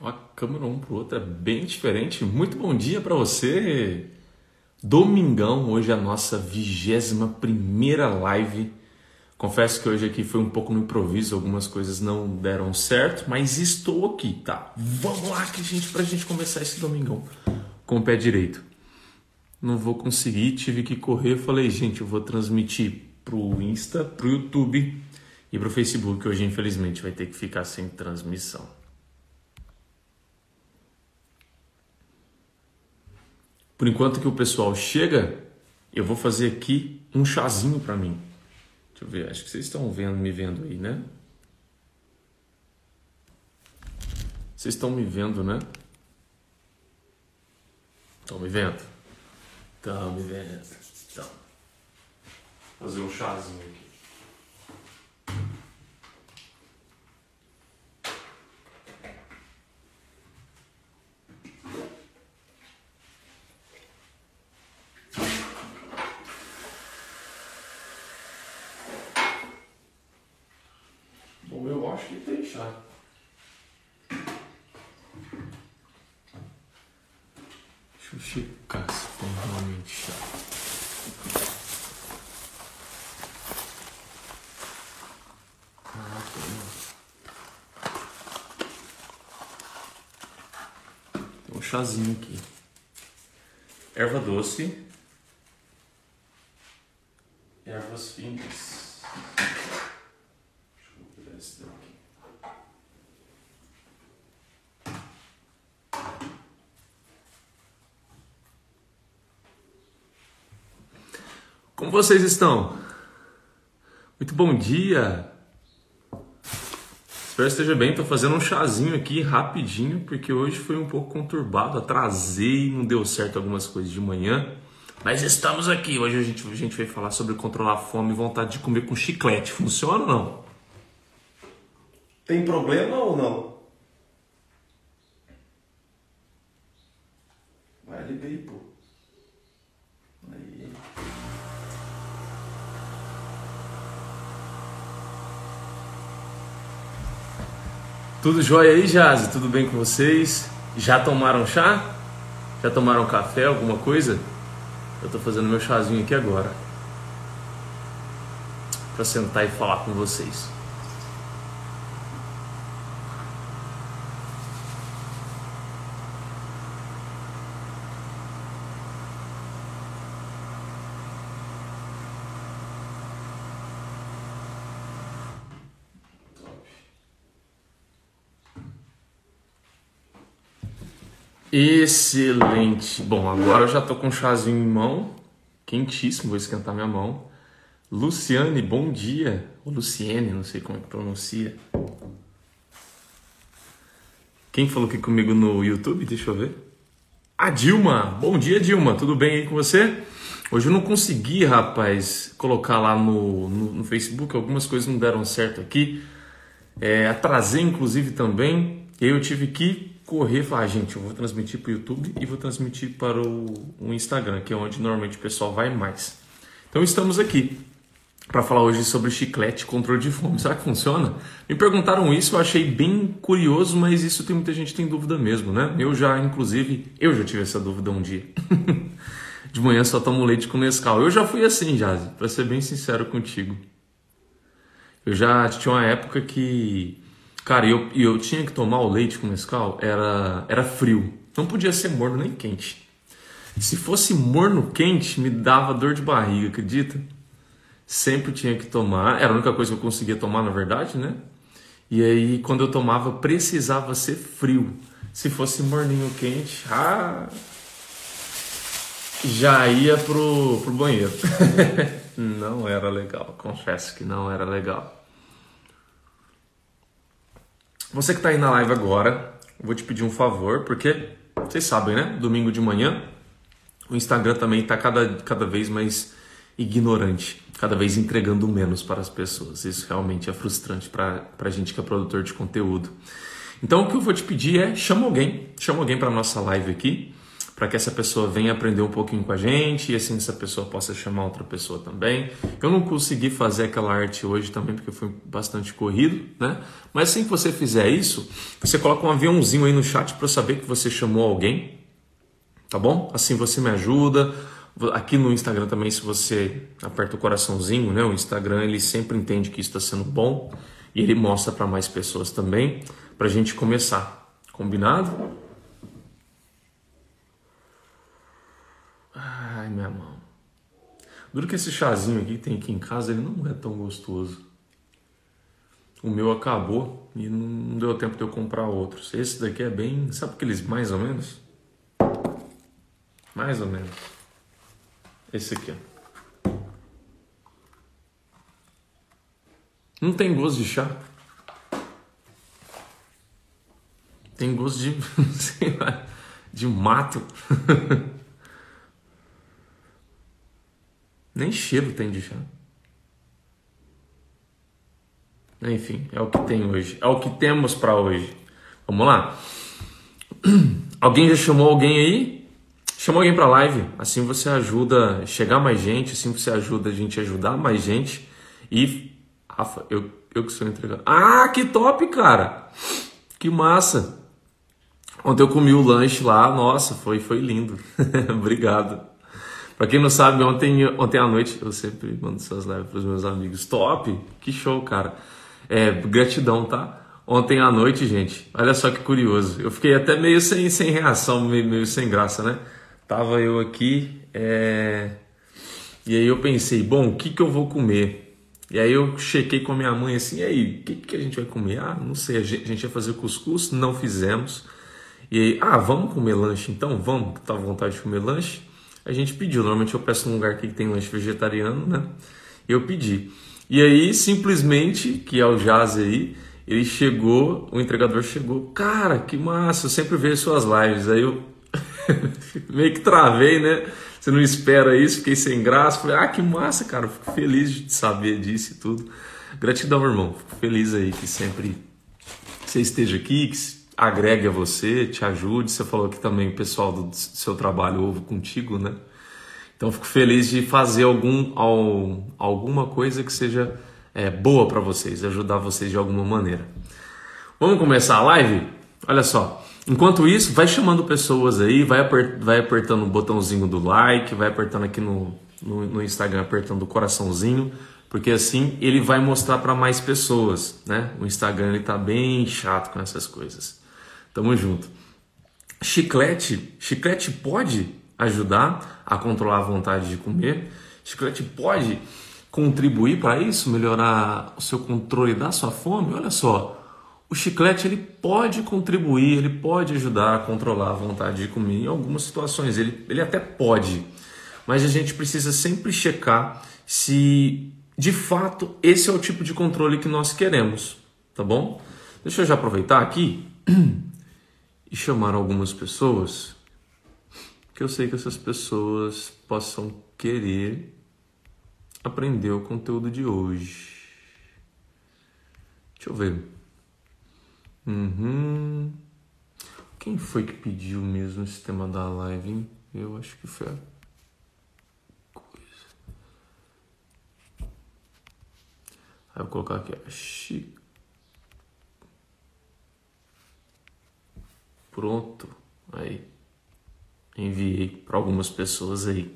Ó, a câmera um pro outro é bem diferente. Muito bom dia para você. Domingão, hoje é a nossa vigésima primeira live. Confesso que hoje aqui foi um pouco no improviso, algumas coisas não deram certo, mas estou aqui, tá? Vamos lá, que gente, pra gente começar esse domingão com o pé direito. Não vou conseguir, tive que correr, falei, gente, eu vou transmitir pro Insta, pro YouTube e pro Facebook. Hoje, infelizmente, vai ter que ficar sem transmissão. Por enquanto que o pessoal chega, eu vou fazer aqui um chazinho para mim. Deixa eu ver, acho que vocês estão vendo, me vendo aí, né? Vocês estão me vendo, né? Estão me vendo? Estão me vendo. Então, fazer um chazinho aqui. Bom, eu acho que tem chá. Deixa eu checar se tem realmente chá. Ah, tem. Tem um chazinho aqui. Erva doce. Ervas finas. Deixa eu pegar esse daqui. Como vocês estão? Muito bom dia! Espero que esteja bem. Estou fazendo um chazinho aqui rapidinho, porque hoje foi um pouco conturbado. Atrasei, não deu certo algumas coisas de manhã. Mas estamos aqui. Hoje a gente, a gente vai falar sobre controlar a fome e vontade de comer com chiclete. Funciona ou não? Tem problema ou não? Vai ali bem, pô. Aí. Tudo jóia aí, Jazzy? Tudo bem com vocês? Já tomaram chá? Já tomaram café, alguma coisa? Eu tô fazendo meu chazinho aqui agora. Pra sentar e falar com vocês. Excelente. Bom, agora eu já tô com um chazinho em mão, quentíssimo, vou esquentar minha mão. Luciane, bom dia. Ou Luciene, não sei como é que pronuncia. Quem falou aqui comigo no YouTube? Deixa eu ver. A Dilma. Bom dia, Dilma. Tudo bem aí com você? Hoje eu não consegui, rapaz, colocar lá no, no, no Facebook. Algumas coisas não deram certo aqui. É, atrasei, inclusive, também. Eu tive que correr e falar, ah, gente, eu vou transmitir para o YouTube e vou transmitir para o, o Instagram, que é onde normalmente o pessoal vai mais. Então estamos aqui para falar hoje sobre chiclete controle de fome. Será que funciona? Me perguntaram isso, eu achei bem curioso, mas isso tem muita gente tem dúvida mesmo, né? Eu já, inclusive, eu já tive essa dúvida um dia. De manhã só tomo leite com Nescau. Eu já fui assim, Jazzy, para ser bem sincero contigo. Eu já tinha uma época que Cara, eu, eu tinha que tomar o leite com Nescau, era, era frio. Não podia ser morno nem quente. Se fosse morno quente, me dava dor de barriga, acredita? Sempre tinha que tomar. Era a única coisa que eu conseguia tomar, na verdade, né? E aí, quando eu tomava, precisava ser frio. Se fosse morninho quente, ah, já ia pro, pro banheiro. não era legal, confesso que não era legal. Você que está aí na live agora, vou te pedir um favor, porque vocês sabem, né? Domingo de manhã, o Instagram também está cada, cada vez mais ignorante, cada vez entregando menos para as pessoas. Isso realmente é frustrante para a gente que é produtor de conteúdo. Então, o que eu vou te pedir é chama alguém, chama alguém para nossa live aqui, para que essa pessoa venha aprender um pouquinho com a gente e assim essa pessoa possa chamar outra pessoa também. Eu não consegui fazer aquela arte hoje também porque foi bastante corrido, né? Mas assim que você fizer isso, você coloca um aviãozinho aí no chat para saber que você chamou alguém, tá bom? Assim você me ajuda. Aqui no Instagram também, se você aperta o coraçãozinho, né? O Instagram ele sempre entende que isso está sendo bom e ele mostra para mais pessoas também, para a gente começar. Combinado? Ai, minha mão. Duro que esse chazinho aqui que tem aqui em casa, ele não é tão gostoso. O meu acabou e não deu tempo de eu comprar outros. Esse daqui é bem. Sabe aqueles mais ou menos? Mais ou menos. Esse aqui, ó. Não tem gosto de chá. Tem gosto de. sei lá, de mato. Nem cheiro tem de chá. Enfim, é o que tem hoje. É o que temos para hoje. Vamos lá. Alguém já chamou alguém aí? Chama alguém para live. Assim você ajuda a chegar mais gente, assim você ajuda a gente a ajudar mais gente. E Rafa, eu, eu que sou entregado. Ah, que top, cara. Que massa. Ontem eu comi o lanche lá, nossa, foi foi lindo. Obrigado. Para quem não sabe, ontem, ontem à noite eu sempre mando essas lives para os meus amigos. Top! Que show, cara. É, gratidão, tá? Ontem à noite, gente, olha só que curioso. Eu fiquei até meio sem, sem reação, meio, meio sem graça, né? Tava eu aqui, é... e aí eu pensei, bom, o que, que eu vou comer? E aí eu chequei com a minha mãe assim, e aí, o que, que a gente vai comer? Ah, não sei, a gente, ia fazer cuscuz, não fizemos. E aí, ah, vamos comer lanche então? Vamos, tá à vontade de comer lanche? A gente pediu. Normalmente eu peço num lugar que tem lanche vegetariano, né? Eu pedi. E aí, simplesmente, que é o Jazz aí, ele chegou, o entregador chegou, cara, que massa, eu sempre vejo suas lives. Aí eu meio que travei, né? Você não espera isso, fiquei sem graça. Falei, ah, que massa, cara, fico feliz de saber disso e tudo. Gratidão, irmão, fico feliz aí que sempre você esteja aqui, que agregue a você, te ajude. Você falou que também o pessoal do seu trabalho ouve contigo, né? Então fico feliz de fazer algum, alguma coisa que seja é, boa para vocês, ajudar vocês de alguma maneira. Vamos começar a live? Olha só. Enquanto isso, vai chamando pessoas aí, vai, vai apertando o botãozinho do like, vai apertando aqui no, no, no Instagram, apertando o coraçãozinho, porque assim ele vai mostrar para mais pessoas, né? O Instagram ele tá bem chato com essas coisas. Tamo junto. Chiclete, chiclete pode ajudar a controlar a vontade de comer. Chiclete pode contribuir para isso, melhorar o seu controle da sua fome. Olha só, o chiclete ele pode contribuir, ele pode ajudar a controlar a vontade de comer em algumas situações. Ele, ele até pode, mas a gente precisa sempre checar se de fato esse é o tipo de controle que nós queremos, tá bom? Deixa eu já aproveitar aqui e chamar algumas pessoas que eu sei que essas pessoas possam querer aprender o conteúdo de hoje. Deixa eu ver. Uhum. Quem foi que pediu mesmo esse tema da live? Hein? Eu acho que foi a coisa. Aí eu vou colocar aqui a Chico. Pronto. Aí enviei para algumas pessoas aí.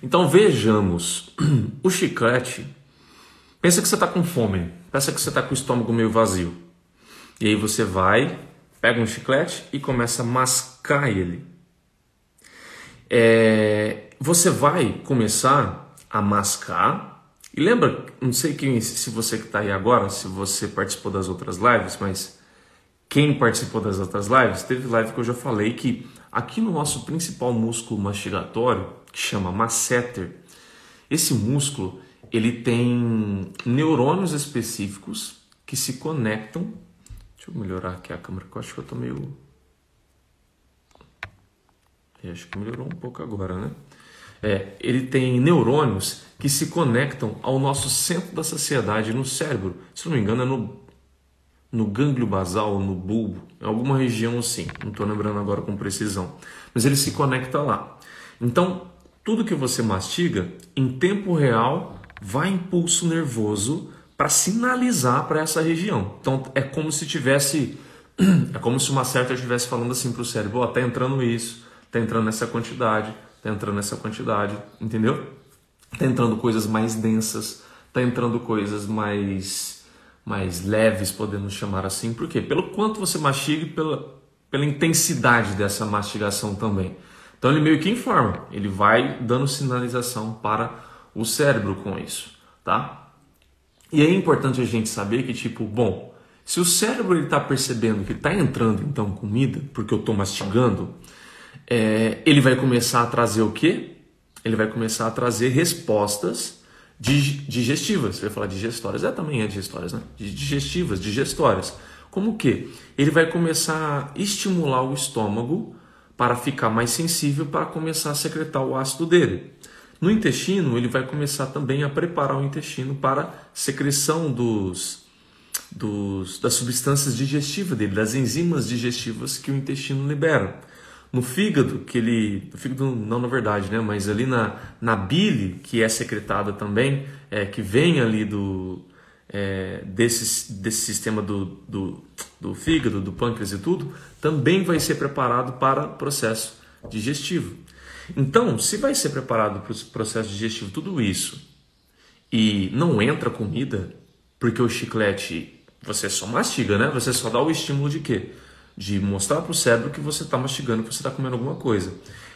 Então vejamos. O chiclete. Pensa que você está com fome. Pensa que você está com o estômago meio vazio. E aí você vai, pega um chiclete e começa a mascar ele. É, você vai começar a mascar. E lembra, não sei quem, se você que está aí agora, se você participou das outras lives, mas quem participou das outras lives, teve live que eu já falei que aqui no nosso principal músculo mastigatório, que chama masseter, esse músculo ele tem neurônios específicos que se conectam. Deixa eu melhorar aqui a câmera, que eu acho que eu tô meio. Eu acho que melhorou um pouco agora, né? É, ele tem neurônios que se conectam ao nosso centro da saciedade no cérebro. Se não me engano, é no no gânglio basal, no bulbo, em alguma região assim, não estou lembrando agora com precisão, mas ele se conecta lá. Então, tudo que você mastiga, em tempo real, vai impulso nervoso para sinalizar para essa região. Então, é como se tivesse, é como se uma certa estivesse falando assim para o cérebro: ó, oh, entrando isso, tá entrando nessa quantidade, tá entrando nessa quantidade, entendeu? Tá entrando coisas mais densas, tá entrando coisas mais mais leves, podemos chamar assim. Por quê? Pelo quanto você mastiga e pela, pela intensidade dessa mastigação também. Então ele meio que informa, ele vai dando sinalização para o cérebro com isso, tá? E é importante a gente saber que, tipo, bom, se o cérebro está percebendo que está entrando então comida, porque eu estou mastigando, é, ele vai começar a trazer o quê? Ele vai começar a trazer respostas digestivas. Você vai falar digestórias, é também é digestórias, né? Digestivas, digestórias. Como que? Ele vai começar a estimular o estômago para ficar mais sensível para começar a secretar o ácido dele. No intestino, ele vai começar também a preparar o intestino para secreção dos, dos, das substâncias digestivas dele, das enzimas digestivas que o intestino libera no fígado, que ele. No fígado não na verdade, né? Mas ali na, na bile, que é secretada também, é, que vem ali do. É, desse, desse sistema do, do, do fígado, do pâncreas e tudo, também vai ser preparado para processo digestivo. Então, se vai ser preparado para o processo digestivo tudo isso e não entra comida, porque o chiclete você só mastiga, né? Você só dá o estímulo de quê? De mostrar para o cérebro que você está mastigando, que você está comendo alguma coisa.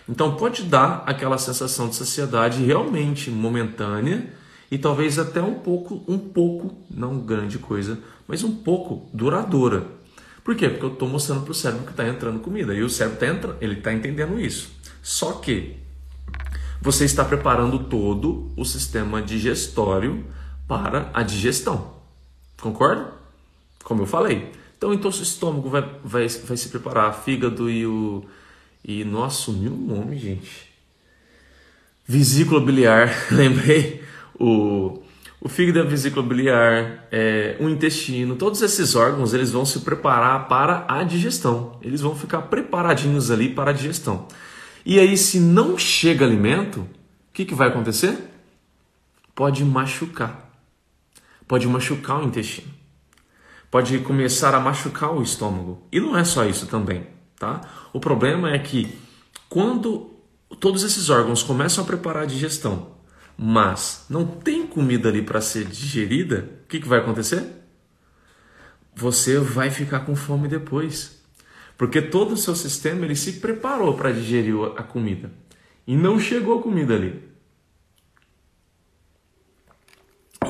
Então pode dar aquela sensação de saciedade realmente momentânea e talvez até um pouco, um pouco, não grande coisa, mas um pouco duradoura. Por quê? Porque eu estou mostrando para o cérebro que está entrando comida e o cérebro está ele está entendendo isso. Só que você está preparando todo o sistema digestório para a digestão. Concorda? Como eu falei, então, então o estômago vai, vai, vai se preparar, fígado e o. E nossa, sumiu o nome, gente. Vesícula biliar, lembrei? O, o fígado a vesícula biliar, é, o intestino, todos esses órgãos eles vão se preparar para a digestão. Eles vão ficar preparadinhos ali para a digestão. E aí, se não chega alimento, o que, que vai acontecer? Pode machucar. Pode machucar o intestino pode começar a machucar o estômago. E não é só isso também, tá? O problema é que quando todos esses órgãos começam a preparar a digestão, mas não tem comida ali para ser digerida, o que, que vai acontecer? Você vai ficar com fome depois. Porque todo o seu sistema ele se preparou para digerir a comida e não chegou a comida ali.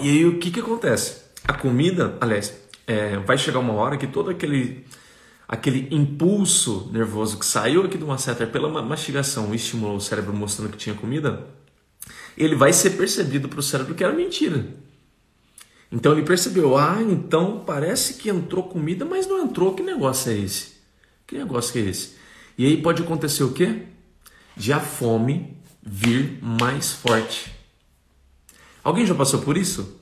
E aí o que, que acontece? A comida, aliás, é, vai chegar uma hora que todo aquele aquele impulso nervoso que saiu aqui de uma seta pela mastigação estimulou o cérebro mostrando que tinha comida, ele vai ser percebido para o cérebro que era mentira. Então ele percebeu, ah, então parece que entrou comida, mas não entrou. Que negócio é esse? Que negócio é esse? E aí pode acontecer o quê? De a fome vir mais forte. Alguém já passou por isso?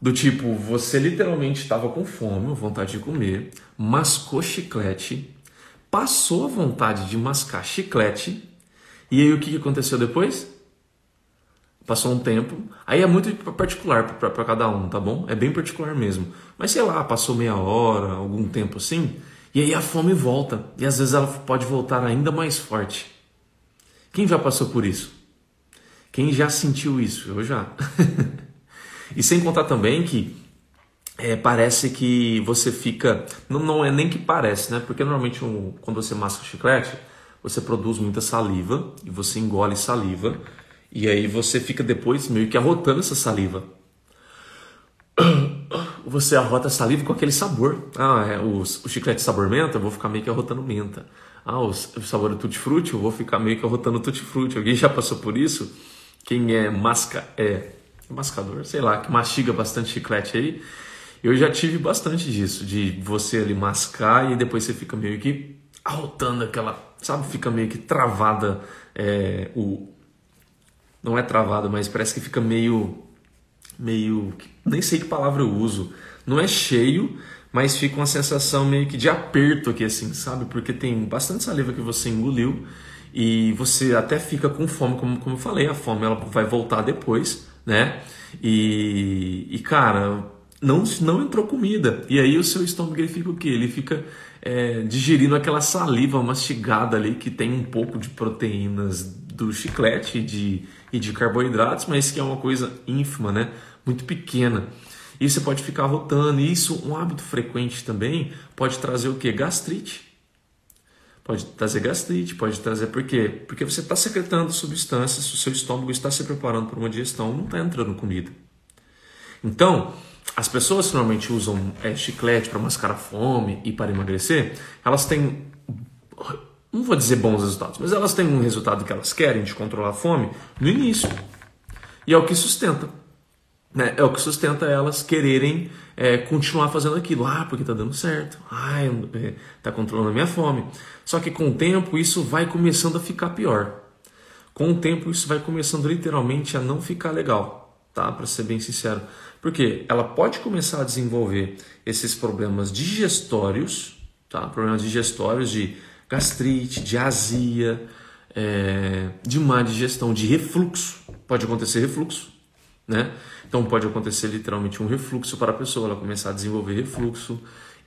Do tipo, você literalmente estava com fome, vontade de comer, mascou chiclete, passou a vontade de mascar chiclete, e aí o que aconteceu depois? Passou um tempo, aí é muito particular para cada um, tá bom? É bem particular mesmo. Mas sei lá, passou meia hora, algum tempo assim, e aí a fome volta, e às vezes ela pode voltar ainda mais forte. Quem já passou por isso? Quem já sentiu isso? Eu já. E sem contar também que é, parece que você fica. Não, não é nem que parece, né? Porque normalmente um, quando você masca chiclete, você produz muita saliva e você engole saliva. E aí você fica depois meio que arrotando essa saliva. Você arrota a saliva com aquele sabor. Ah, é, o, o chiclete sabor menta, eu vou ficar meio que arrotando menta. Ah, o, o sabor tutti-frutti, eu vou ficar meio que arrotando tutti-frutti. Alguém já passou por isso? Quem é masca é mascador, sei lá, que mastiga bastante chiclete aí. Eu já tive bastante disso, de você ali mascar e depois você fica meio que arrotando aquela, sabe, fica meio que travada é, o não é travada, mas parece que fica meio meio nem sei que palavra eu uso. Não é cheio, mas fica uma sensação meio que de aperto aqui, assim, sabe? Porque tem bastante saliva que você engoliu e você até fica com fome, como, como eu falei, a fome ela vai voltar depois, né? E, e cara, não, não entrou comida. E aí o seu estômago ele fica o quê? Ele fica é, digerindo aquela saliva mastigada ali que tem um pouco de proteínas do chiclete de, e de carboidratos, mas que é uma coisa ínfima, né? Muito pequena. E você pode ficar rotando. E isso, um hábito frequente também, pode trazer o que? Gastrite. Pode trazer gastrite, pode trazer por quê? Porque você está secretando substâncias, o seu estômago está se preparando para uma digestão, não está entrando comida. Então, as pessoas que normalmente usam é, chiclete para mascarar fome e para emagrecer, elas têm, não vou dizer bons resultados, mas elas têm um resultado que elas querem de controlar a fome no início. E é o que sustenta. Né? É o que sustenta elas quererem é, continuar fazendo aquilo. Ah, porque está dando certo. Ah, está controlando a minha fome. Só que com o tempo isso vai começando a ficar pior. Com o tempo isso vai começando literalmente a não ficar legal, tá? Para ser bem sincero. Porque ela pode começar a desenvolver esses problemas digestórios, tá? Problemas digestórios de gastrite, de azia, é, de má digestão, de refluxo. Pode acontecer refluxo, né? Então pode acontecer literalmente um refluxo para a pessoa, ela começar a desenvolver refluxo.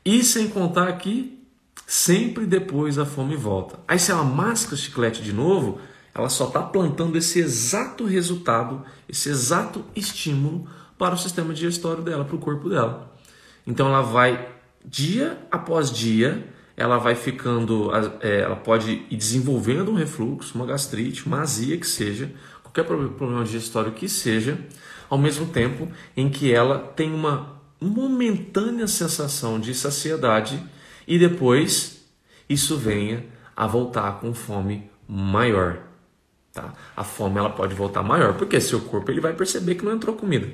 E sem contar que sempre depois a fome volta. Aí se ela masca o chiclete de novo, ela só está plantando esse exato resultado, esse exato estímulo para o sistema digestório dela, para o corpo dela. Então ela vai, dia após dia, ela vai ficando, é, ela pode ir desenvolvendo um refluxo, uma gastrite, uma azia que seja, qualquer problema digestório que seja, ao mesmo tempo em que ela tem uma momentânea sensação de saciedade e depois isso venha a voltar com fome maior. Tá? A fome ela pode voltar maior, porque seu corpo ele vai perceber que não entrou comida.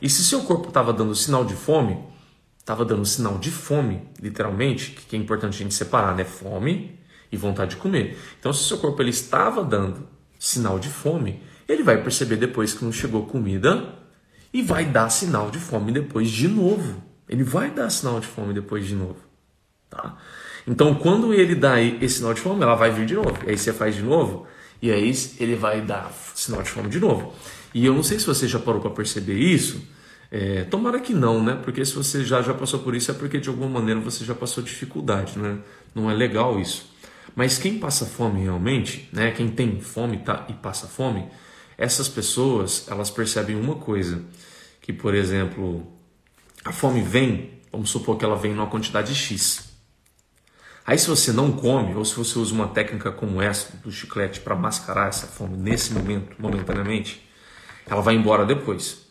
E se seu corpo estava dando sinal de fome, estava dando sinal de fome, literalmente, que é importante a gente separar, né? Fome e vontade de comer. Então, se seu corpo ele estava dando sinal de fome, ele vai perceber depois que não chegou comida e vai dar sinal de fome depois de novo. Ele vai dar sinal de fome depois de novo. Tá? Então, quando ele dá esse sinal de fome, ela vai vir de novo. Aí você faz de novo, e aí ele vai dar sinal de fome de novo. E eu não sei se você já parou para perceber isso. É, tomara que não, né? Porque se você já, já passou por isso, é porque de alguma maneira você já passou dificuldade, né? Não é legal isso. Mas quem passa fome realmente, né? Quem tem fome tá, e passa fome, essas pessoas, elas percebem uma coisa, que por exemplo, a fome vem, vamos supor que ela vem numa quantidade X. Aí se você não come, ou se você usa uma técnica como essa do chiclete para mascarar essa fome nesse momento, momentaneamente, ela vai embora depois.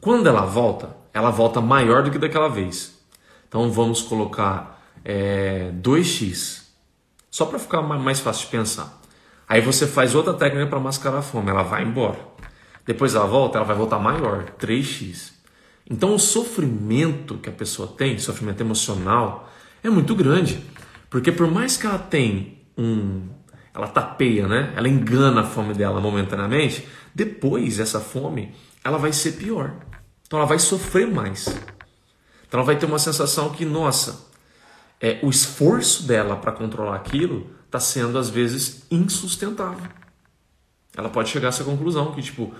Quando ela volta, ela volta maior do que daquela vez. Então vamos colocar é, 2x, só para ficar mais fácil de pensar. Aí você faz outra técnica para mascarar a fome, ela vai embora. Depois ela volta, ela vai voltar maior, 3x. Então o sofrimento que a pessoa tem, sofrimento emocional, é muito grande. Porque por mais que ela tenha um. Ela tapeia, né? Ela engana a fome dela momentaneamente, depois essa fome ela vai ser pior. Então ela vai sofrer mais. Então ela vai ter uma sensação que, nossa, é, o esforço dela para controlar aquilo está sendo às vezes insustentável. Ela pode chegar a essa conclusão que tipo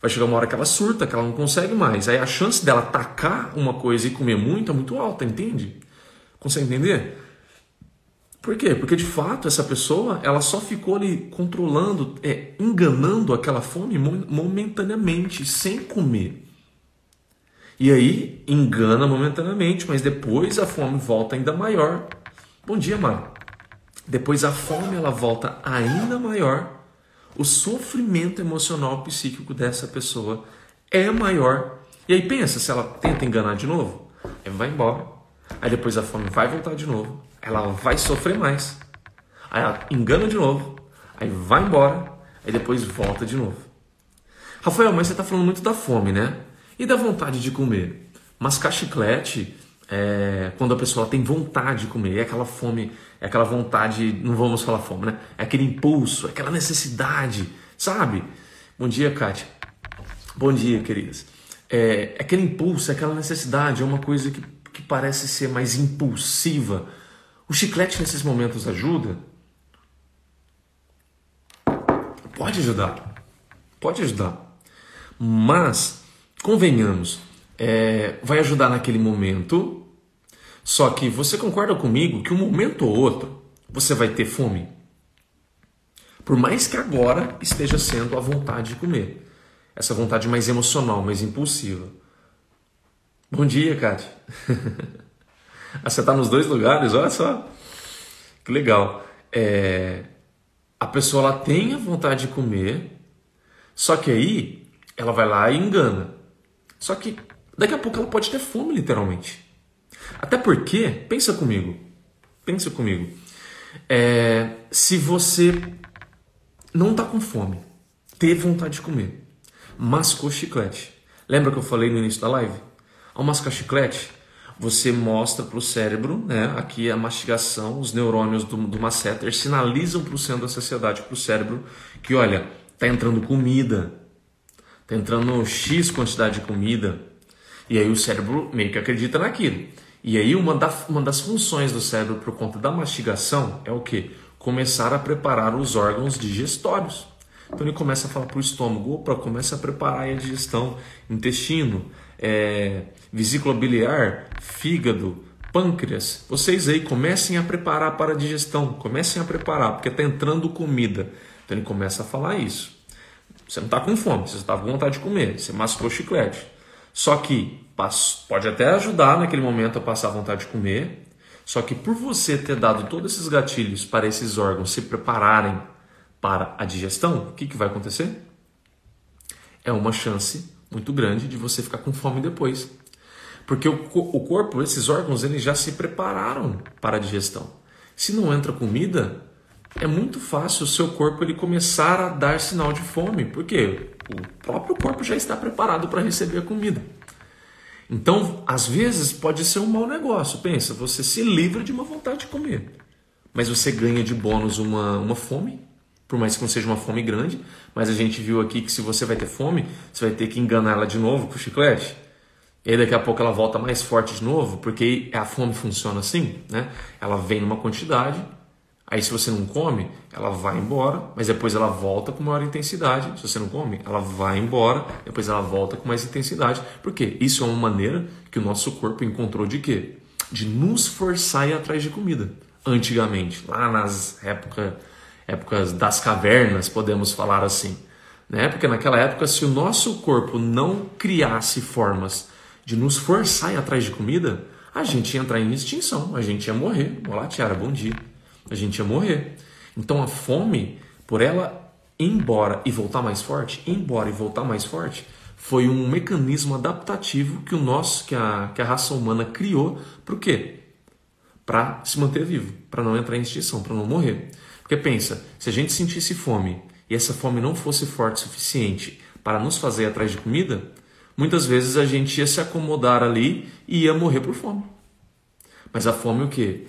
vai chegar uma hora que ela surta, que ela não consegue mais. Aí a chance dela atacar uma coisa e comer muito é muito alta, entende? Consegue entender? Por quê? Porque de fato essa pessoa ela só ficou ali controlando, é, enganando aquela fome momentaneamente, sem comer. E aí engana momentaneamente, mas depois a fome volta ainda maior. Bom dia, Mara. Depois a fome ela volta ainda maior. O sofrimento emocional psíquico dessa pessoa é maior. E aí pensa, se ela tenta enganar de novo, aí vai embora. Aí depois a fome vai voltar de novo. Ela vai sofrer mais. Aí ela engana de novo. Aí vai embora. Aí depois volta de novo. Rafael, mas você está falando muito da fome, né? E da vontade de comer? Mascar chiclete é, quando a pessoa tem vontade de comer, é aquela fome, é aquela vontade, não vamos falar fome, né? É aquele impulso, é aquela necessidade, sabe? Bom dia, Kátia. Bom dia, queridas. É, é aquele impulso, é aquela necessidade, é uma coisa que que parece ser mais impulsiva, o chiclete nesses momentos ajuda? Pode ajudar. Pode ajudar. Mas, convenhamos, é, vai ajudar naquele momento. Só que você concorda comigo que um momento ou outro você vai ter fome? Por mais que agora esteja sendo a vontade de comer. Essa vontade mais emocional, mais impulsiva. Bom dia, Kátia. você está nos dois lugares, olha só. Que legal. É, a pessoa ela tem a vontade de comer, só que aí ela vai lá e engana. Só que daqui a pouco ela pode ter fome, literalmente. Até porque, pensa comigo, pensa comigo. É, se você não está com fome, teve vontade de comer, mascou chiclete. Lembra que eu falei no início da live? Ao mascar chiclete, você mostra para o cérebro, né, aqui a mastigação, os neurônios do, do masseter sinalizam para o centro da sociedade, para o cérebro, que olha, tá entrando comida, tá entrando X quantidade de comida, e aí o cérebro meio que acredita naquilo. E aí uma, da, uma das funções do cérebro por conta da mastigação é o que? Começar a preparar os órgãos digestórios. Então ele começa a falar para o estômago, opa, começa a preparar a digestão, intestino, é, vesícula biliar, fígado, pâncreas. Vocês aí comecem a preparar para a digestão, comecem a preparar, porque está entrando comida. Então ele começa a falar isso. Você não está com fome, você está com vontade de comer, você mascou chiclete. Só que pode até ajudar naquele momento a passar vontade de comer, só que por você ter dado todos esses gatilhos para esses órgãos se prepararem para a digestão, o que, que vai acontecer? É uma chance muito grande de você ficar com fome depois. Porque o, o corpo, esses órgãos, eles já se prepararam para a digestão. Se não entra comida, é muito fácil o seu corpo ele começar a dar sinal de fome, porque o próprio corpo já está preparado para receber a comida. Então, às vezes pode ser um mau negócio. Pensa, você se livra de uma vontade de comer, mas você ganha de bônus uma, uma fome por mais que não seja uma fome grande, mas a gente viu aqui que se você vai ter fome, você vai ter que enganar ela de novo com o chiclete. E aí daqui a pouco ela volta mais forte de novo, porque a fome funciona assim, né? Ela vem numa quantidade, aí se você não come, ela vai embora, mas depois ela volta com maior intensidade. Se você não come, ela vai embora, depois ela volta com mais intensidade. Por quê? Isso é uma maneira que o nosso corpo encontrou de quê? De nos forçar a ir atrás de comida. Antigamente, lá nas épocas épocas das cavernas, podemos falar assim. Né? Porque naquela época, se o nosso corpo não criasse formas de nos forçar a ir atrás de comida, a gente ia entrar em extinção, a gente ia morrer. Olá, Tiara, bom dia. A gente ia morrer. Então a fome, por ela ir embora e voltar mais forte, ir embora e voltar mais forte, foi um mecanismo adaptativo que o nosso, que a, que a raça humana criou para o quê? Para se manter vivo, para não entrar em extinção, para não morrer. Porque pensa, se a gente sentisse fome e essa fome não fosse forte o suficiente para nos fazer atrás de comida, muitas vezes a gente ia se acomodar ali e ia morrer por fome. Mas a fome o quê?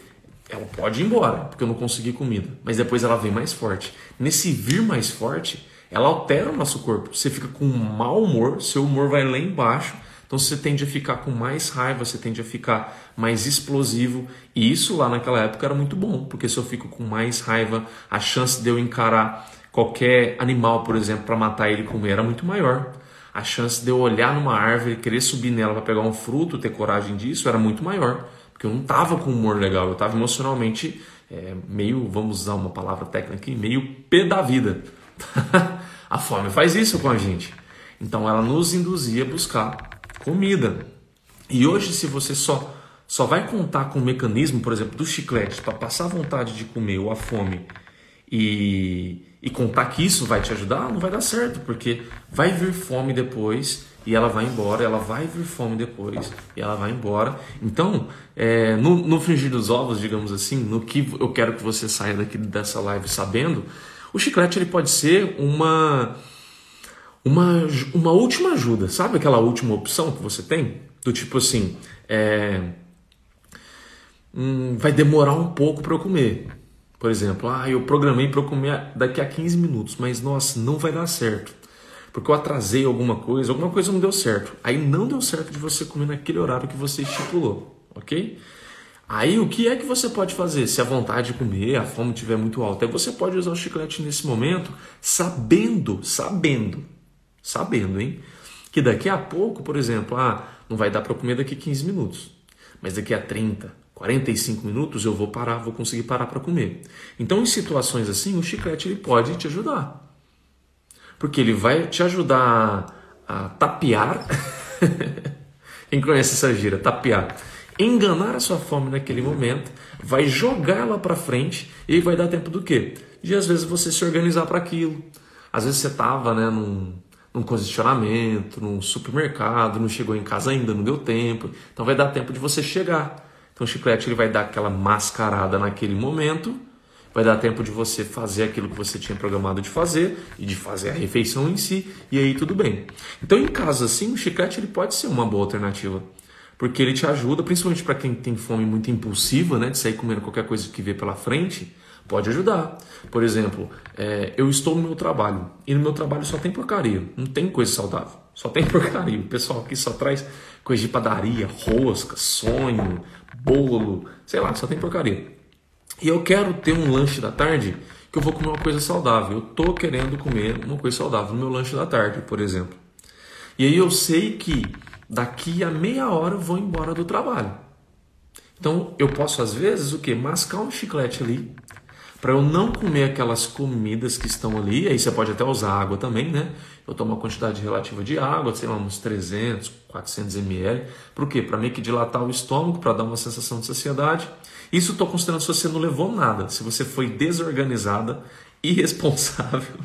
Ela pode ir embora, porque eu não consegui comida, mas depois ela vem mais forte. Nesse vir mais forte, ela altera o nosso corpo. Você fica com um mau humor, seu humor vai lá embaixo então você tende a ficar com mais raiva, você tende a ficar mais explosivo. E isso lá naquela época era muito bom, porque se eu fico com mais raiva, a chance de eu encarar qualquer animal, por exemplo, para matar ele e comer era muito maior. A chance de eu olhar numa árvore, querer subir nela para pegar um fruto, ter coragem disso, era muito maior. Porque eu não estava com humor legal, eu estava emocionalmente é, meio, vamos usar uma palavra técnica aqui, meio pé da vida. a fome faz isso com a gente. Então ela nos induzia a buscar comida. E hoje, se você só, só vai contar com o mecanismo, por exemplo, do chiclete para passar vontade de comer ou a fome e, e contar que isso vai te ajudar, não vai dar certo, porque vai vir fome depois e ela vai embora, ela vai vir fome depois e ela vai embora. Então, é, no, no fringir dos ovos, digamos assim, no que eu quero que você saia daqui dessa live sabendo, o chiclete ele pode ser uma uma, uma última ajuda, sabe aquela última opção que você tem? Do tipo assim, é, hum, vai demorar um pouco para eu comer. Por exemplo, ah, eu programei para eu comer daqui a 15 minutos, mas nossa, não vai dar certo. Porque eu atrasei alguma coisa, alguma coisa não deu certo. Aí não deu certo de você comer naquele horário que você estipulou. ok? Aí o que é que você pode fazer? Se a vontade de comer, a fome estiver muito alta, aí você pode usar o chiclete nesse momento, sabendo, sabendo, sabendo, hein? Que daqui a pouco, por exemplo, ah, não vai dar para comer daqui a 15 minutos, mas daqui a 30, 45 minutos eu vou parar, vou conseguir parar para comer. Então, em situações assim, o chiclete ele pode te ajudar. Porque ele vai te ajudar a, tapear. Quem conhece essa gira? Tapear enganar a sua fome naquele momento, vai jogá-la para frente e vai dar tempo do quê? De às vezes você se organizar para aquilo. Às vezes você estava né, num, num congestionamento, num supermercado, não chegou em casa ainda, não deu tempo. Então vai dar tempo de você chegar. Então o chiclete ele vai dar aquela mascarada naquele momento, vai dar tempo de você fazer aquilo que você tinha programado de fazer e de fazer a refeição em si, e aí tudo bem. Então em casos assim, o chiclete ele pode ser uma boa alternativa porque ele te ajuda, principalmente para quem tem fome muito impulsiva, né, de sair comendo qualquer coisa que vê pela frente, pode ajudar. Por exemplo, é, eu estou no meu trabalho e no meu trabalho só tem porcaria, não tem coisa saudável, só tem porcaria. O pessoal aqui só traz coisa de padaria, rosca, sonho, bolo, sei lá, só tem porcaria. E eu quero ter um lanche da tarde que eu vou comer uma coisa saudável. Eu tô querendo comer uma coisa saudável no meu lanche da tarde, por exemplo. E aí eu sei que daqui a meia hora eu vou embora do trabalho. Então eu posso às vezes o que? Mascar um chiclete ali para eu não comer aquelas comidas que estão ali. Aí você pode até usar água também, né? Eu tomo uma quantidade relativa de água, sei lá, uns 300, 400 ml. Para o quê? Para meio que dilatar o estômago, para dar uma sensação de saciedade. Isso estou considerando se você não levou nada, se você foi desorganizada, irresponsável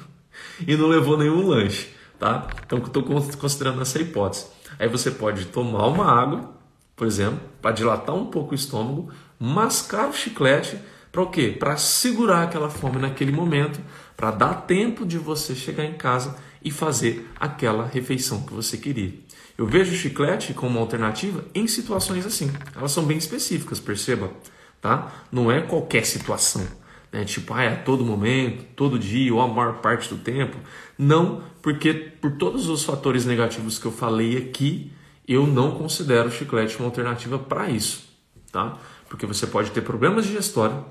e não levou nenhum lanche, tá? Então estou considerando essa hipótese. Aí você pode tomar uma água, por exemplo, para dilatar um pouco o estômago, mascar o chiclete para o quê? Para segurar aquela fome naquele momento, para dar tempo de você chegar em casa e fazer aquela refeição que você queria. Eu vejo o chiclete como alternativa em situações assim. Elas são bem específicas, perceba, tá? Não é qualquer situação. Né? Tipo, ah, é a todo momento, todo dia ou a maior parte do tempo. Não, porque por todos os fatores negativos que eu falei aqui, eu não considero o chiclete uma alternativa para isso, tá? Porque você pode ter problemas digestórios,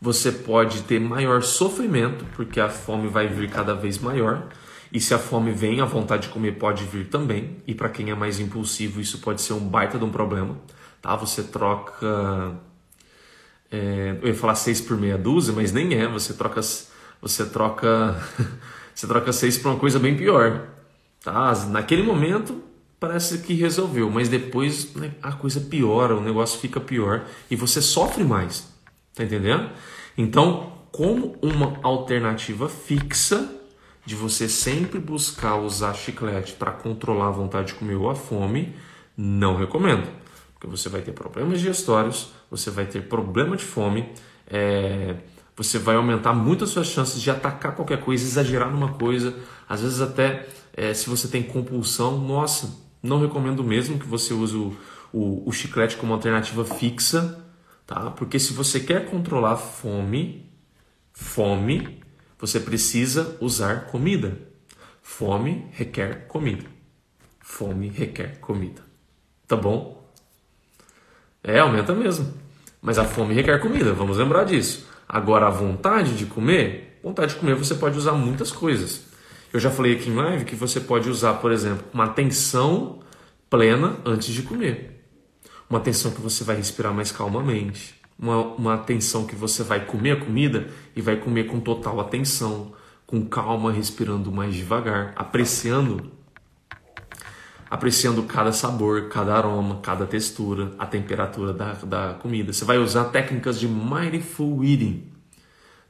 você pode ter maior sofrimento, porque a fome vai vir cada vez maior. E se a fome vem, a vontade de comer pode vir também. E para quem é mais impulsivo, isso pode ser um baita de um problema, tá? Você troca é, eu ia falar seis por meia dúzia, mas nem é. Você troca, você troca, você troca seis por uma coisa bem pior. Tá? Naquele momento parece que resolveu, mas depois né, a coisa piora, o negócio fica pior e você sofre mais. Tá entendendo? Então, como uma alternativa fixa de você sempre buscar usar chiclete para controlar a vontade de comer ou a fome, não recomendo porque você vai ter problemas digestórios, você vai ter problema de fome, é, você vai aumentar muito as suas chances de atacar qualquer coisa, exagerar numa coisa, às vezes até é, se você tem compulsão, nossa, não recomendo mesmo que você use o, o, o chiclete como alternativa fixa, tá? Porque se você quer controlar fome, fome, você precisa usar comida. Fome requer comida. Fome requer comida. Tá bom? É, aumenta mesmo. Mas a fome requer comida, vamos lembrar disso. Agora, a vontade de comer, vontade de comer você pode usar muitas coisas. Eu já falei aqui em live que você pode usar, por exemplo, uma atenção plena antes de comer. Uma atenção que você vai respirar mais calmamente. Uma, uma atenção que você vai comer a comida e vai comer com total atenção, com calma, respirando mais devagar, apreciando apreciando cada sabor, cada aroma, cada textura, a temperatura da, da comida. Você vai usar técnicas de mindful eating,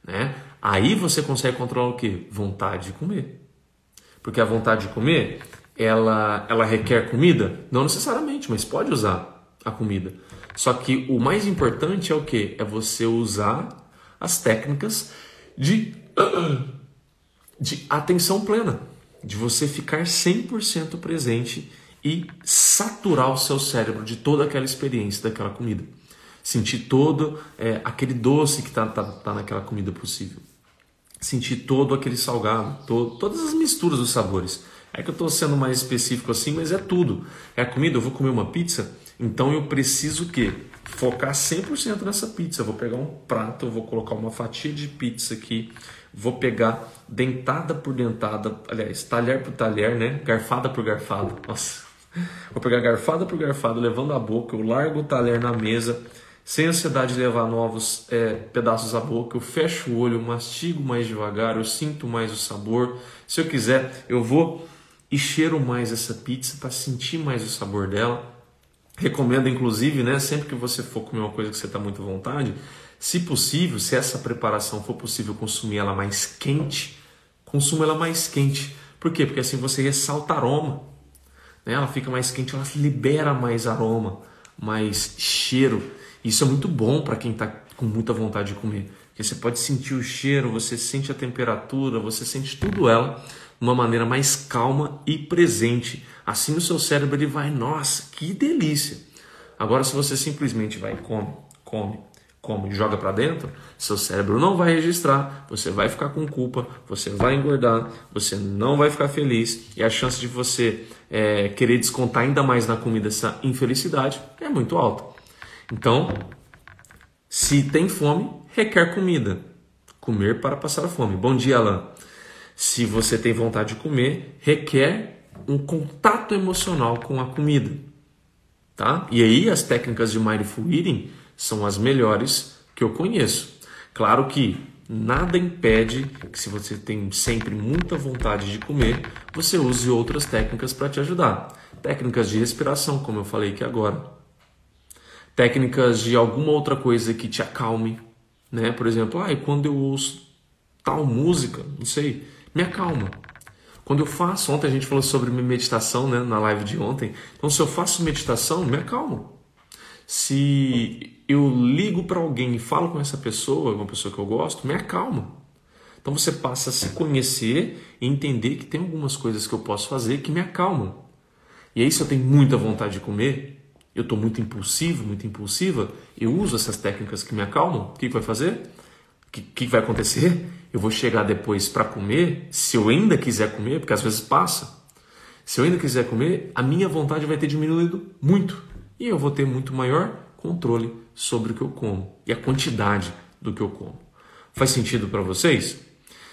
né? Aí você consegue controlar o que? Vontade de comer. Porque a vontade de comer, ela, ela requer comida? Não necessariamente, mas pode usar a comida. Só que o mais importante é o que? É você usar as técnicas de, de atenção plena de você ficar 100% presente e saturar o seu cérebro de toda aquela experiência daquela comida. Sentir todo é, aquele doce que está tá, tá naquela comida possível. Sentir todo aquele salgado, todas as misturas dos sabores. É que eu estou sendo mais específico assim, mas é tudo. É a comida, eu vou comer uma pizza, então eu preciso o quê? Focar 100% nessa pizza. Eu vou pegar um prato, eu vou colocar uma fatia de pizza aqui, vou pegar dentada por dentada, aliás, talher por talher, né? Garfada por garfada. Nossa. Vou pegar garfada por garfada, levando a boca, eu largo o talher na mesa, sem ansiedade de levar novos é, pedaços à boca, eu fecho o olho, mastigo mais devagar, eu sinto mais o sabor. Se eu quiser, eu vou e cheiro mais essa pizza para sentir mais o sabor dela. Recomendo, inclusive, né, sempre que você for comer uma coisa que você está muito à vontade, se possível, se essa preparação for possível consumir ela mais quente, consuma ela mais quente. Por quê? Porque assim você ressalta aroma. Né? Ela fica mais quente, ela libera mais aroma, mais cheiro. Isso é muito bom para quem está com muita vontade de comer. Porque você pode sentir o cheiro, você sente a temperatura, você sente tudo ela uma maneira mais calma e presente. Assim o seu cérebro ele vai, nossa, que delícia. Agora se você simplesmente vai come, come, come e joga para dentro, seu cérebro não vai registrar, você vai ficar com culpa, você vai engordar, você não vai ficar feliz e a chance de você é, querer descontar ainda mais na comida essa infelicidade é muito alta. Então, se tem fome, requer comida. Comer para passar a fome. Bom dia, Alan. Se você tem vontade de comer, requer um contato emocional com a comida. Tá? E aí as técnicas de mindful eating são as melhores que eu conheço. Claro que nada impede que se você tem sempre muita vontade de comer, você use outras técnicas para te ajudar. Técnicas de respiração, como eu falei aqui agora técnicas de alguma outra coisa que te acalme, né? Por exemplo, ah, quando eu ouço tal música, não sei, me acalma. Quando eu faço, ontem a gente falou sobre meditação, né, na live de ontem. Então, se eu faço meditação, me acalma. Se eu ligo para alguém e falo com essa pessoa, uma pessoa que eu gosto, me acalma. Então você passa a se conhecer e entender que tem algumas coisas que eu posso fazer que me acalmam. E aí, se eu tenho muita vontade de comer, eu estou muito impulsivo, muito impulsiva, eu uso essas técnicas que me acalmam, o que, vai fazer? O que, que vai acontecer? Eu vou chegar depois para comer, se eu ainda quiser comer, porque às vezes passa. Se eu ainda quiser comer, a minha vontade vai ter diminuído muito e eu vou ter muito maior controle sobre o que eu como e a quantidade do que eu como. Faz sentido para vocês?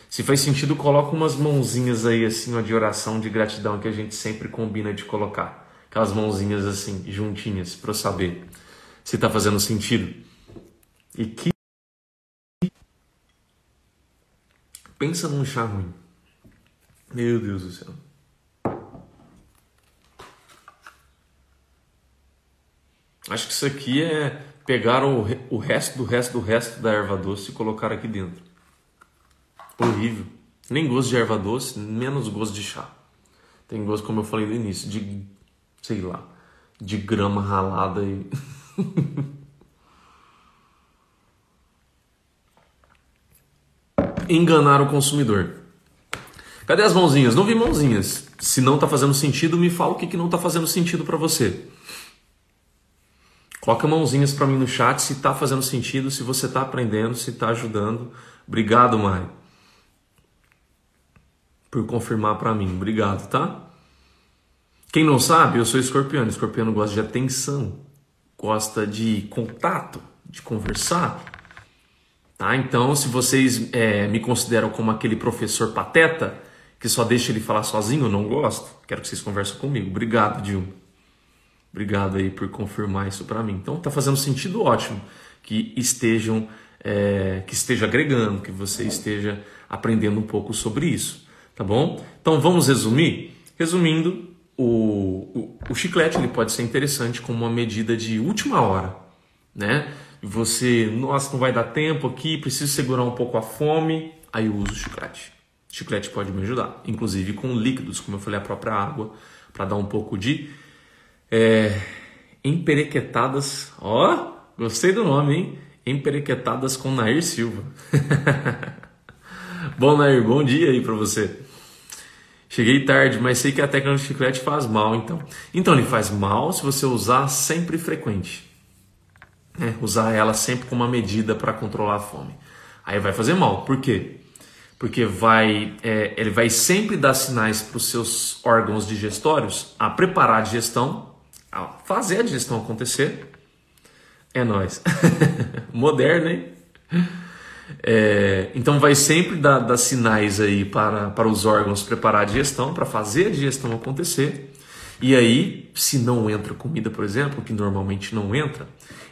Se faz sentido, coloca umas mãozinhas aí assim ó, de oração, de gratidão que a gente sempre combina de colocar aquelas mãozinhas assim, juntinhas, para eu saber se está fazendo sentido. E que. Pensa num chá ruim. Meu Deus do céu. Acho que isso aqui é pegar o, o resto do resto do resto da erva doce e colocar aqui dentro. Horrível. Nem gosto de erva doce, menos gosto de chá. Tem gosto, como eu falei no início, de sei lá, de grama ralada e. Enganar o consumidor. Cadê as mãozinhas? Não vi mãozinhas. Se não está fazendo sentido, me fala o que, que não está fazendo sentido para você. Coloca mãozinhas para mim no chat se está fazendo sentido, se você está aprendendo, se está ajudando. Obrigado, Mari, por confirmar para mim. Obrigado, tá? Quem não sabe, eu sou escorpiano. Escorpiano gosta de atenção, gosta de contato, de conversar. Tá? Então, se vocês é, me consideram como aquele professor pateta que só deixa ele falar sozinho, eu não gosto. Quero que vocês conversem comigo. Obrigado, Dilma. Obrigado aí por confirmar isso para mim. Então, tá fazendo sentido ótimo que estejam, é, que esteja agregando, que você esteja aprendendo um pouco sobre isso, tá bom? Então, vamos resumir. Resumindo, o, o, o, chiclete ele pode ser interessante como uma medida de última hora, né? Você, nossa, não vai dar tempo aqui, preciso segurar um pouco a fome, aí eu uso chiclete. Chiclete pode me ajudar, inclusive com líquidos, como eu falei, a própria água, para dar um pouco de é, emperequetadas. Ó, gostei do nome, hein? Emperequetadas com Nair Silva. bom, Nair, bom dia aí para você. Cheguei tarde, mas sei que a técnica do chiclete faz mal, então. Então ele faz mal se você usar sempre frequente. Né? Usar ela sempre com uma medida para controlar a fome. Aí vai fazer mal. Por quê? porque vai, é, ele vai sempre dar sinais para os seus órgãos digestórios a preparar a digestão, a fazer a digestão acontecer. É nós, moderno, hein? É, então vai sempre dar, dar, sinais aí para, para os órgãos preparar a digestão, para fazer a digestão acontecer. E aí, se não entra comida, por exemplo, que normalmente não entra,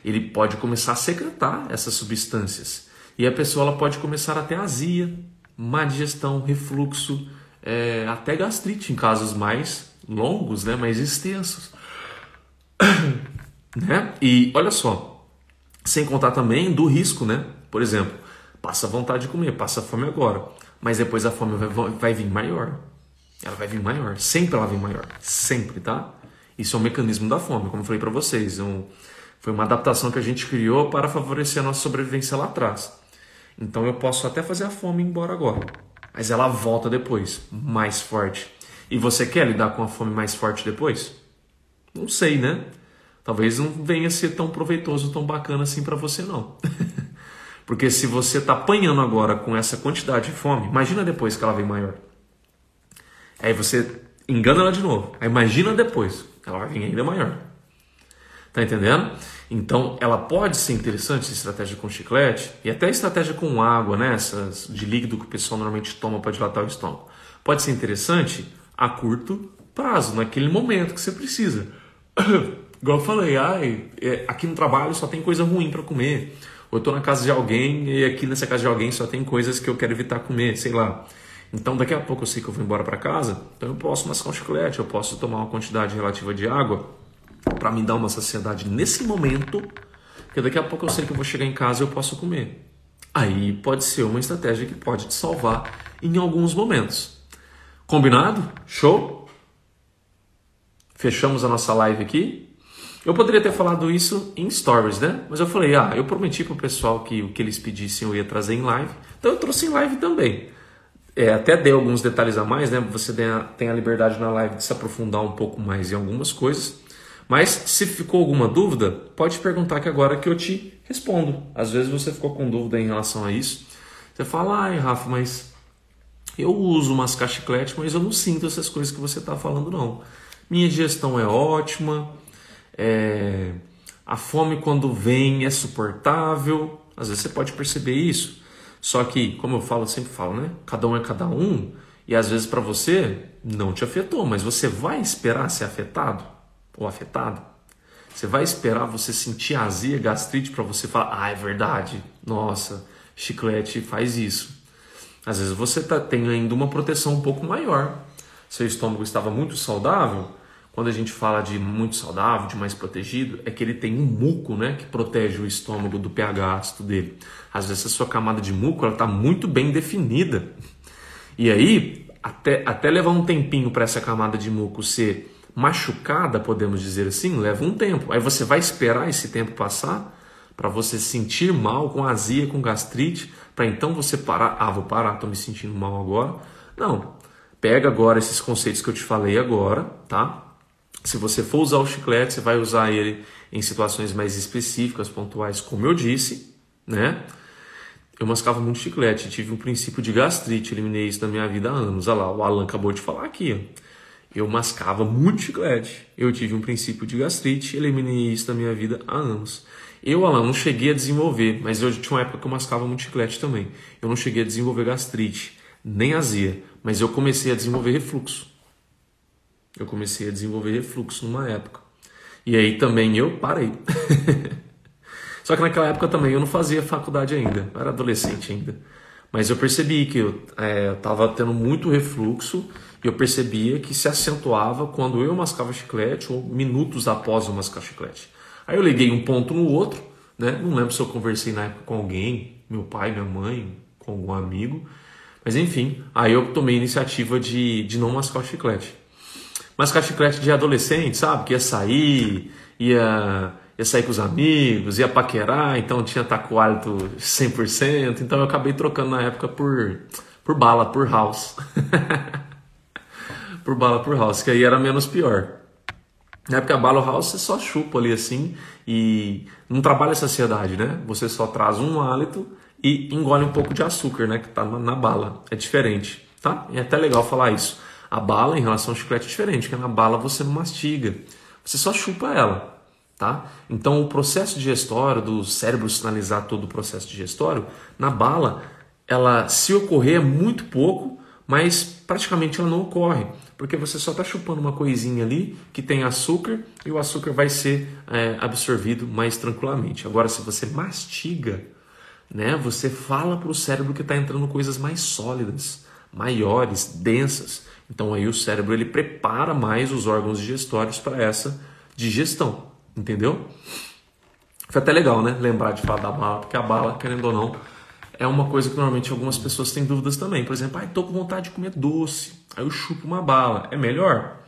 ele pode começar a secretar essas substâncias. E a pessoa ela pode começar até azia, má digestão, refluxo, é, até gastrite em casos mais longos, né, mais extensos. né? E olha só, sem contar também do risco, né? Por exemplo, passa vontade de comer, passa fome agora, mas depois a fome vai, vai vir maior. Ela vai vir maior, sempre ela vem maior, sempre, tá? Isso é um mecanismo da fome, como eu falei para vocês. Um, foi uma adaptação que a gente criou para favorecer a nossa sobrevivência lá atrás. Então eu posso até fazer a fome embora agora, mas ela volta depois, mais forte. E você quer lidar com a fome mais forte depois? Não sei, né? Talvez não venha ser tão proveitoso, tão bacana assim para você não. Porque se você está apanhando agora com essa quantidade de fome, imagina depois que ela vem maior. Aí você engana ela de novo. Aí imagina depois, ela vai vir ainda maior. Tá entendendo? Então, ela pode ser interessante, essa estratégia com chiclete, e até estratégia com água, né? Essas de líquido que o pessoal normalmente toma para dilatar o estômago. Pode ser interessante a curto prazo, naquele momento que você precisa. Igual eu falei, ai, é, aqui no trabalho só tem coisa ruim para comer. Ou eu tô na casa de alguém e aqui nessa casa de alguém só tem coisas que eu quero evitar comer, sei lá. Então daqui a pouco eu sei que eu vou embora para casa, então eu posso mascar um chiclete, eu posso tomar uma quantidade relativa de água para me dar uma saciedade nesse momento, que daqui a pouco eu sei que eu vou chegar em casa e eu posso comer. Aí pode ser uma estratégia que pode te salvar em alguns momentos. Combinado? Show? Fechamos a nossa live aqui. Eu poderia ter falado isso em stories, né? Mas eu falei, ah, eu prometi pro pessoal que o que eles pedissem eu ia trazer em live. Então eu trouxe em live também. É, até dei alguns detalhes a mais, né? Você tem a liberdade na live de se aprofundar um pouco mais em algumas coisas. Mas se ficou alguma dúvida, pode perguntar que agora que eu te respondo. Às vezes você ficou com dúvida em relação a isso. Você fala, ai Rafa, mas eu uso mascar chiclete, mas eu não sinto essas coisas que você está falando, não. Minha digestão é ótima, é... a fome quando vem é suportável. Às vezes você pode perceber isso. Só que, como eu falo, sempre falo, né? Cada um é cada um. E às vezes para você não te afetou, mas você vai esperar ser afetado? ou afetado, você vai esperar você sentir azia, gastrite para você falar, ah, é verdade, nossa, chiclete faz isso. Às vezes você tá, tem ainda uma proteção um pouco maior. Seu estômago estava muito saudável. Quando a gente fala de muito saudável, de mais protegido, é que ele tem um muco, né, que protege o estômago do pH ácido dele. Às vezes a sua camada de muco ela está muito bem definida. E aí, até, até levar um tempinho para essa camada de muco ser machucada, podemos dizer assim, leva um tempo. Aí você vai esperar esse tempo passar para você sentir mal com azia, com gastrite, para então você parar. Ah, vou parar, estou me sentindo mal agora. Não. Pega agora esses conceitos que eu te falei agora, tá? Se você for usar o chiclete, você vai usar ele em situações mais específicas, pontuais, como eu disse, né? Eu mascava muito chiclete, tive um princípio de gastrite, eliminei isso da minha vida há anos. Olha lá, o Alan acabou de falar aqui, eu mascava muito chiclete. Eu tive um princípio de gastrite, eliminei isso da minha vida há anos. Eu, Alan, não cheguei a desenvolver, mas eu tinha uma época que eu mascava muito chiclete também. Eu não cheguei a desenvolver gastrite, nem azia, mas eu comecei a desenvolver refluxo. Eu comecei a desenvolver refluxo numa época. E aí também eu parei. Só que naquela época também eu não fazia faculdade ainda, eu era adolescente ainda. Mas eu percebi que eu estava é, tendo muito refluxo eu percebia que se acentuava quando eu mascava chiclete ou minutos após eu mascar chiclete. Aí eu liguei um ponto no outro, né? Não lembro se eu conversei na época com alguém, meu pai, minha mãe, com algum amigo. Mas enfim, aí eu tomei a iniciativa de, de não mascar o chiclete. Mascar chiclete de adolescente, sabe? Que ia sair, ia, ia sair com os amigos, ia paquerar, então tinha estar com o hálito 100%. Então eu acabei trocando na época por, por bala, por house. por bala por house, que aí era menos pior. Na época a bala house você só chupa ali assim e não trabalha a saciedade, né? Você só traz um hálito e engole um pouco de açúcar, né? Que tá na bala. É diferente, tá? E é até legal falar isso. A bala em relação ao chiclete é diferente, porque na bala você não mastiga, você só chupa ela, tá? Então o processo digestório do cérebro sinalizar todo o processo digestório, na bala, ela se ocorrer é muito pouco, mas praticamente ela não ocorre, porque você só está chupando uma coisinha ali que tem açúcar e o açúcar vai ser é, absorvido mais tranquilamente. Agora, se você mastiga, né, você fala para o cérebro que está entrando coisas mais sólidas, maiores, densas. Então aí o cérebro ele prepara mais os órgãos digestórios para essa digestão, entendeu? Foi até legal, né? Lembrar de falar da bala, porque a bala, querendo ou não, é uma coisa que normalmente algumas pessoas têm dúvidas também. Por exemplo, ah, tô com vontade de comer doce, aí eu chupo uma bala. É melhor?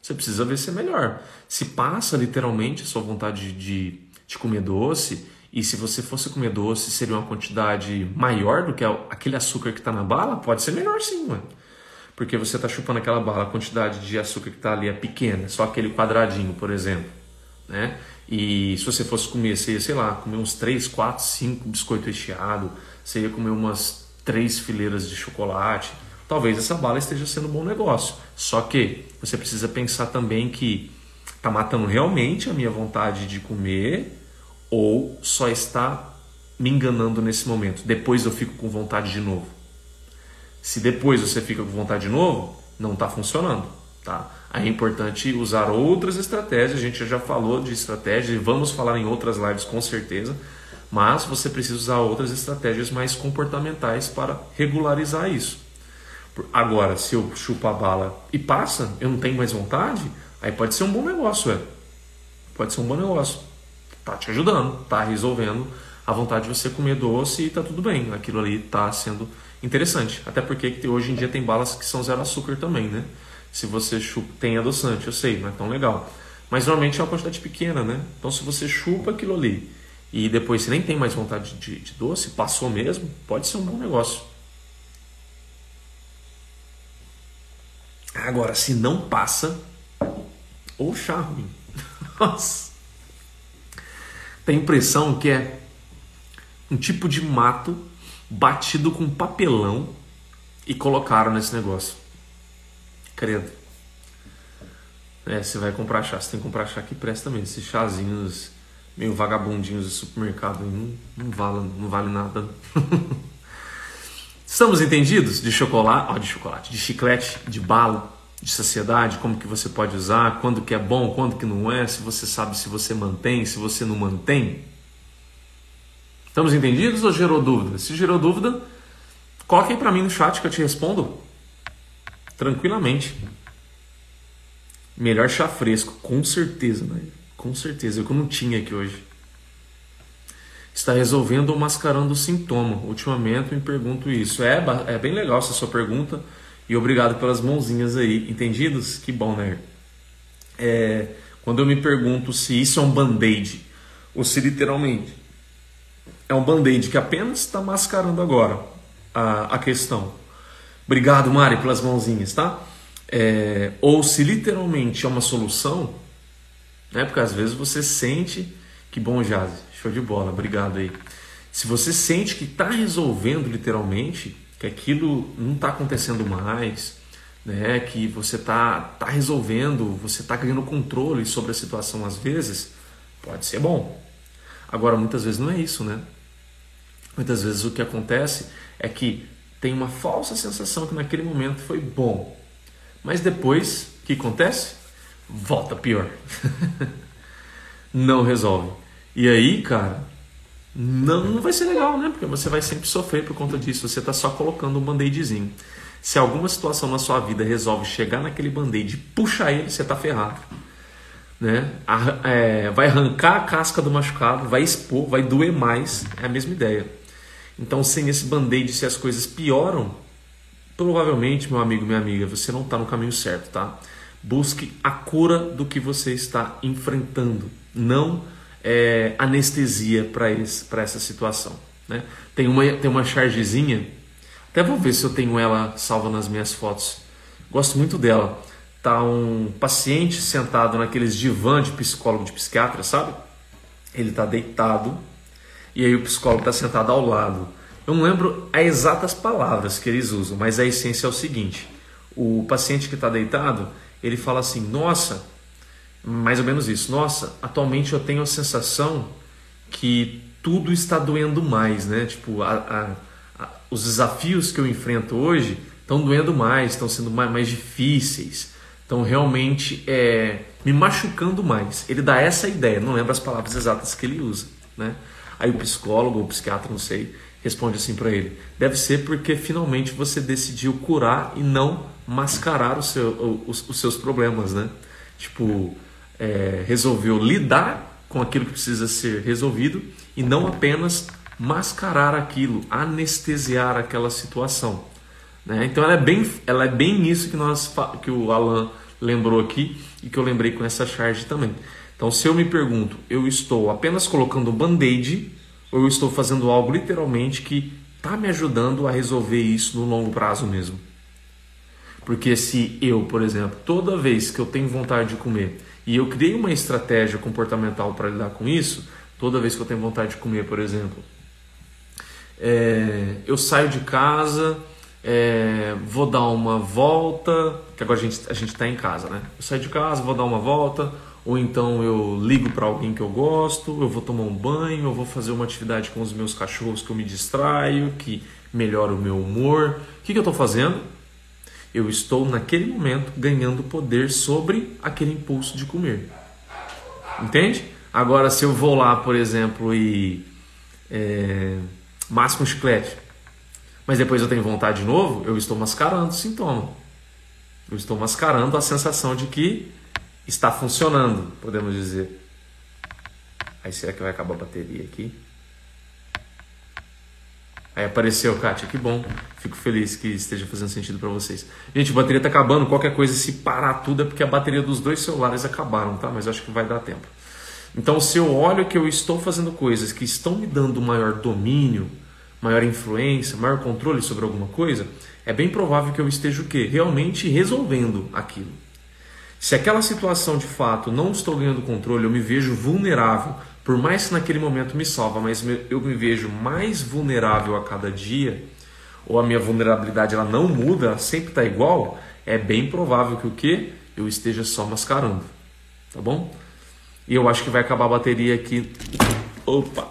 Você precisa ver se é melhor. Se passa literalmente a sua vontade de, de comer doce, e se você fosse comer doce, seria uma quantidade maior do que aquele açúcar que está na bala, pode ser melhor sim, mano. Porque você está chupando aquela bala, a quantidade de açúcar que está ali é pequena, só aquele quadradinho, por exemplo. Né? E se você fosse comer, você ia, sei lá, comer uns 3, 4, 5 biscoito recheado, você ia comer umas três fileiras de chocolate, talvez essa bala esteja sendo um bom negócio. Só que você precisa pensar também que está matando realmente a minha vontade de comer ou só está me enganando nesse momento. Depois eu fico com vontade de novo. Se depois você fica com vontade de novo, não está funcionando, tá? Aí é importante usar outras estratégias. A gente já falou de estratégias e vamos falar em outras lives com certeza mas você precisa usar outras estratégias mais comportamentais para regularizar isso. Agora, se eu chupo a bala e passa, eu não tenho mais vontade, aí pode ser um bom negócio, é. Pode ser um bom negócio. Tá te ajudando, tá resolvendo a vontade de você comer doce e tá tudo bem. Aquilo ali tá sendo interessante. Até porque hoje em dia tem balas que são zero açúcar também, né? Se você chupa, tem adoçante, eu sei, não é tão legal. Mas normalmente é uma quantidade pequena, né? Então se você chupa aquilo ali e depois você nem tem mais vontade de, de doce, passou mesmo, pode ser um bom negócio. Agora, se não passa, ou chá. Nossa. Tem impressão que é um tipo de mato batido com papelão e colocaram nesse negócio. Credo. É, você vai comprar chá, você tem que comprar chá que presta também. Esses chazinhos meio vagabundinhos de supermercado não, não, vale, não vale nada. Estamos entendidos de chocolate, ó, de chocolate, de chiclete, de bala, de saciedade, como que você pode usar, quando que é bom, quando que não é, se você sabe se você mantém, se você não mantém. Estamos entendidos ou gerou dúvida? Se gerou dúvida, coloque aí para mim no chat que eu te respondo tranquilamente. Melhor chá fresco, com certeza, né? Com certeza, eu não tinha aqui hoje. Está resolvendo ou mascarando o sintoma? Ultimamente me pergunto isso. É, é bem legal essa sua pergunta e obrigado pelas mãozinhas aí. Entendidos? Que bom, né? É, quando eu me pergunto se isso é um band-aid ou se literalmente é um band-aid que apenas está mascarando agora a, a questão. Obrigado, Mari, pelas mãozinhas, tá? É, ou se literalmente é uma solução, né? Porque às vezes você sente que bom, Jazz, show de bola, obrigado aí. Se você sente que está resolvendo literalmente, que aquilo não está acontecendo mais, né? Que você está tá resolvendo, você está ganhando controle sobre a situação às vezes, pode ser bom. Agora muitas vezes não é isso, né? Muitas vezes o que acontece é que tem uma falsa sensação que naquele momento foi bom, mas depois o que acontece? volta pior. não resolve. E aí, cara, não, não vai ser legal, né? Porque você vai sempre sofrer por conta disso. Você está só colocando um band-aidzinho. Se alguma situação na sua vida resolve chegar naquele band-aid e puxar ele, você está ferrado. Né? É, vai arrancar a casca do machucado, vai expor, vai doer mais. É a mesma ideia. Então, sem esse band-aid, se as coisas pioram, provavelmente, meu amigo, minha amiga, você não está no caminho certo, tá? Busque a cura do que você está enfrentando, não é, anestesia para essa situação. Né? Tem, uma, tem uma chargezinha, até vou ver se eu tenho ela salva nas minhas fotos. Gosto muito dela. Tá um paciente sentado naqueles divã de psicólogo, de psiquiatra, sabe? Ele está deitado, e aí o psicólogo está sentado ao lado. Eu não lembro as exatas palavras que eles usam, mas a essência é o seguinte: o paciente que está deitado, ele fala assim, nossa, mais ou menos isso, nossa, atualmente eu tenho a sensação que tudo está doendo mais, né? Tipo, a, a, a, os desafios que eu enfrento hoje estão doendo mais, estão sendo mais, mais difíceis, estão realmente é, me machucando mais. Ele dá essa ideia, não lembro as palavras exatas que ele usa, né? Aí o psicólogo ou psiquiatra, não sei, responde assim para ele: deve ser porque finalmente você decidiu curar e não mascarar o seu, os, os seus problemas, né? Tipo, é, resolveu lidar com aquilo que precisa ser resolvido e não apenas mascarar aquilo, anestesiar aquela situação. Né? Então ela é bem, ela é bem isso que nós que o Alan lembrou aqui e que eu lembrei com essa charge também. Então se eu me pergunto, eu estou apenas colocando band-aid ou eu estou fazendo algo literalmente que está me ajudando a resolver isso no longo prazo mesmo? Porque se eu, por exemplo, toda vez que eu tenho vontade de comer e eu criei uma estratégia comportamental para lidar com isso, toda vez que eu tenho vontade de comer, por exemplo, é, eu saio de casa, é, vou dar uma volta, que agora a gente a está em casa, né? Eu saio de casa, vou dar uma volta, ou então eu ligo para alguém que eu gosto, eu vou tomar um banho, eu vou fazer uma atividade com os meus cachorros que eu me distraio, que melhora o meu humor. O que, que eu estou fazendo? Eu estou naquele momento ganhando poder sobre aquele impulso de comer. Entende? Agora, se eu vou lá, por exemplo, e é, masco um chiclete, mas depois eu tenho vontade de novo, eu estou mascarando o sintoma. Eu estou mascarando a sensação de que está funcionando, podemos dizer. Aí será que vai acabar a bateria aqui? Aí apareceu, Kátia, que bom. Fico feliz que esteja fazendo sentido para vocês. Gente, a bateria está acabando. Qualquer coisa, se parar tudo, é porque a bateria dos dois celulares acabaram, tá? Mas acho que vai dar tempo. Então, se eu olho que eu estou fazendo coisas que estão me dando maior domínio, maior influência, maior controle sobre alguma coisa, é bem provável que eu esteja o quê? Realmente resolvendo aquilo. Se aquela situação de fato não estou ganhando controle, eu me vejo vulnerável por mais que naquele momento me salva, mas eu me vejo mais vulnerável a cada dia, ou a minha vulnerabilidade ela não muda, sempre está igual, é bem provável que o que? Eu esteja só mascarando. Tá bom? E eu acho que vai acabar a bateria aqui. Opa!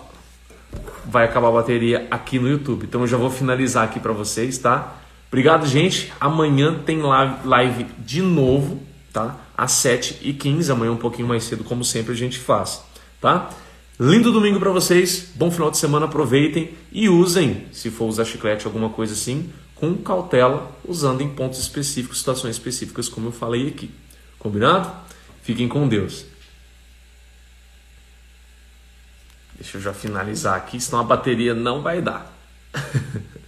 Vai acabar a bateria aqui no YouTube. Então eu já vou finalizar aqui para vocês, tá? Obrigado, gente. Amanhã tem live de novo, tá? Às 7h15. Amanhã um pouquinho mais cedo, como sempre a gente faz tá? Lindo domingo para vocês, bom final de semana, aproveitem e usem, se for usar chiclete alguma coisa assim, com cautela, usando em pontos específicos, situações específicas, como eu falei aqui. Combinado? Fiquem com Deus. Deixa eu já finalizar aqui, senão a bateria não vai dar.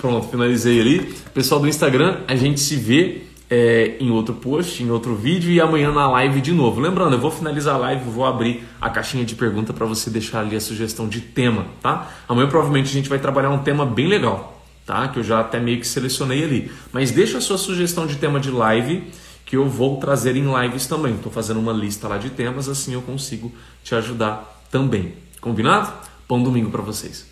Pronto, finalizei ali. Pessoal do Instagram, a gente se vê é, em outro post, em outro vídeo e amanhã na live de novo. Lembrando, eu vou finalizar a live, vou abrir a caixinha de pergunta para você deixar ali a sugestão de tema, tá? Amanhã provavelmente a gente vai trabalhar um tema bem legal, tá? Que eu já até meio que selecionei ali. Mas deixa a sua sugestão de tema de live que eu vou trazer em lives também. Estou fazendo uma lista lá de temas, assim eu consigo te ajudar também. Combinado? Bom domingo para vocês.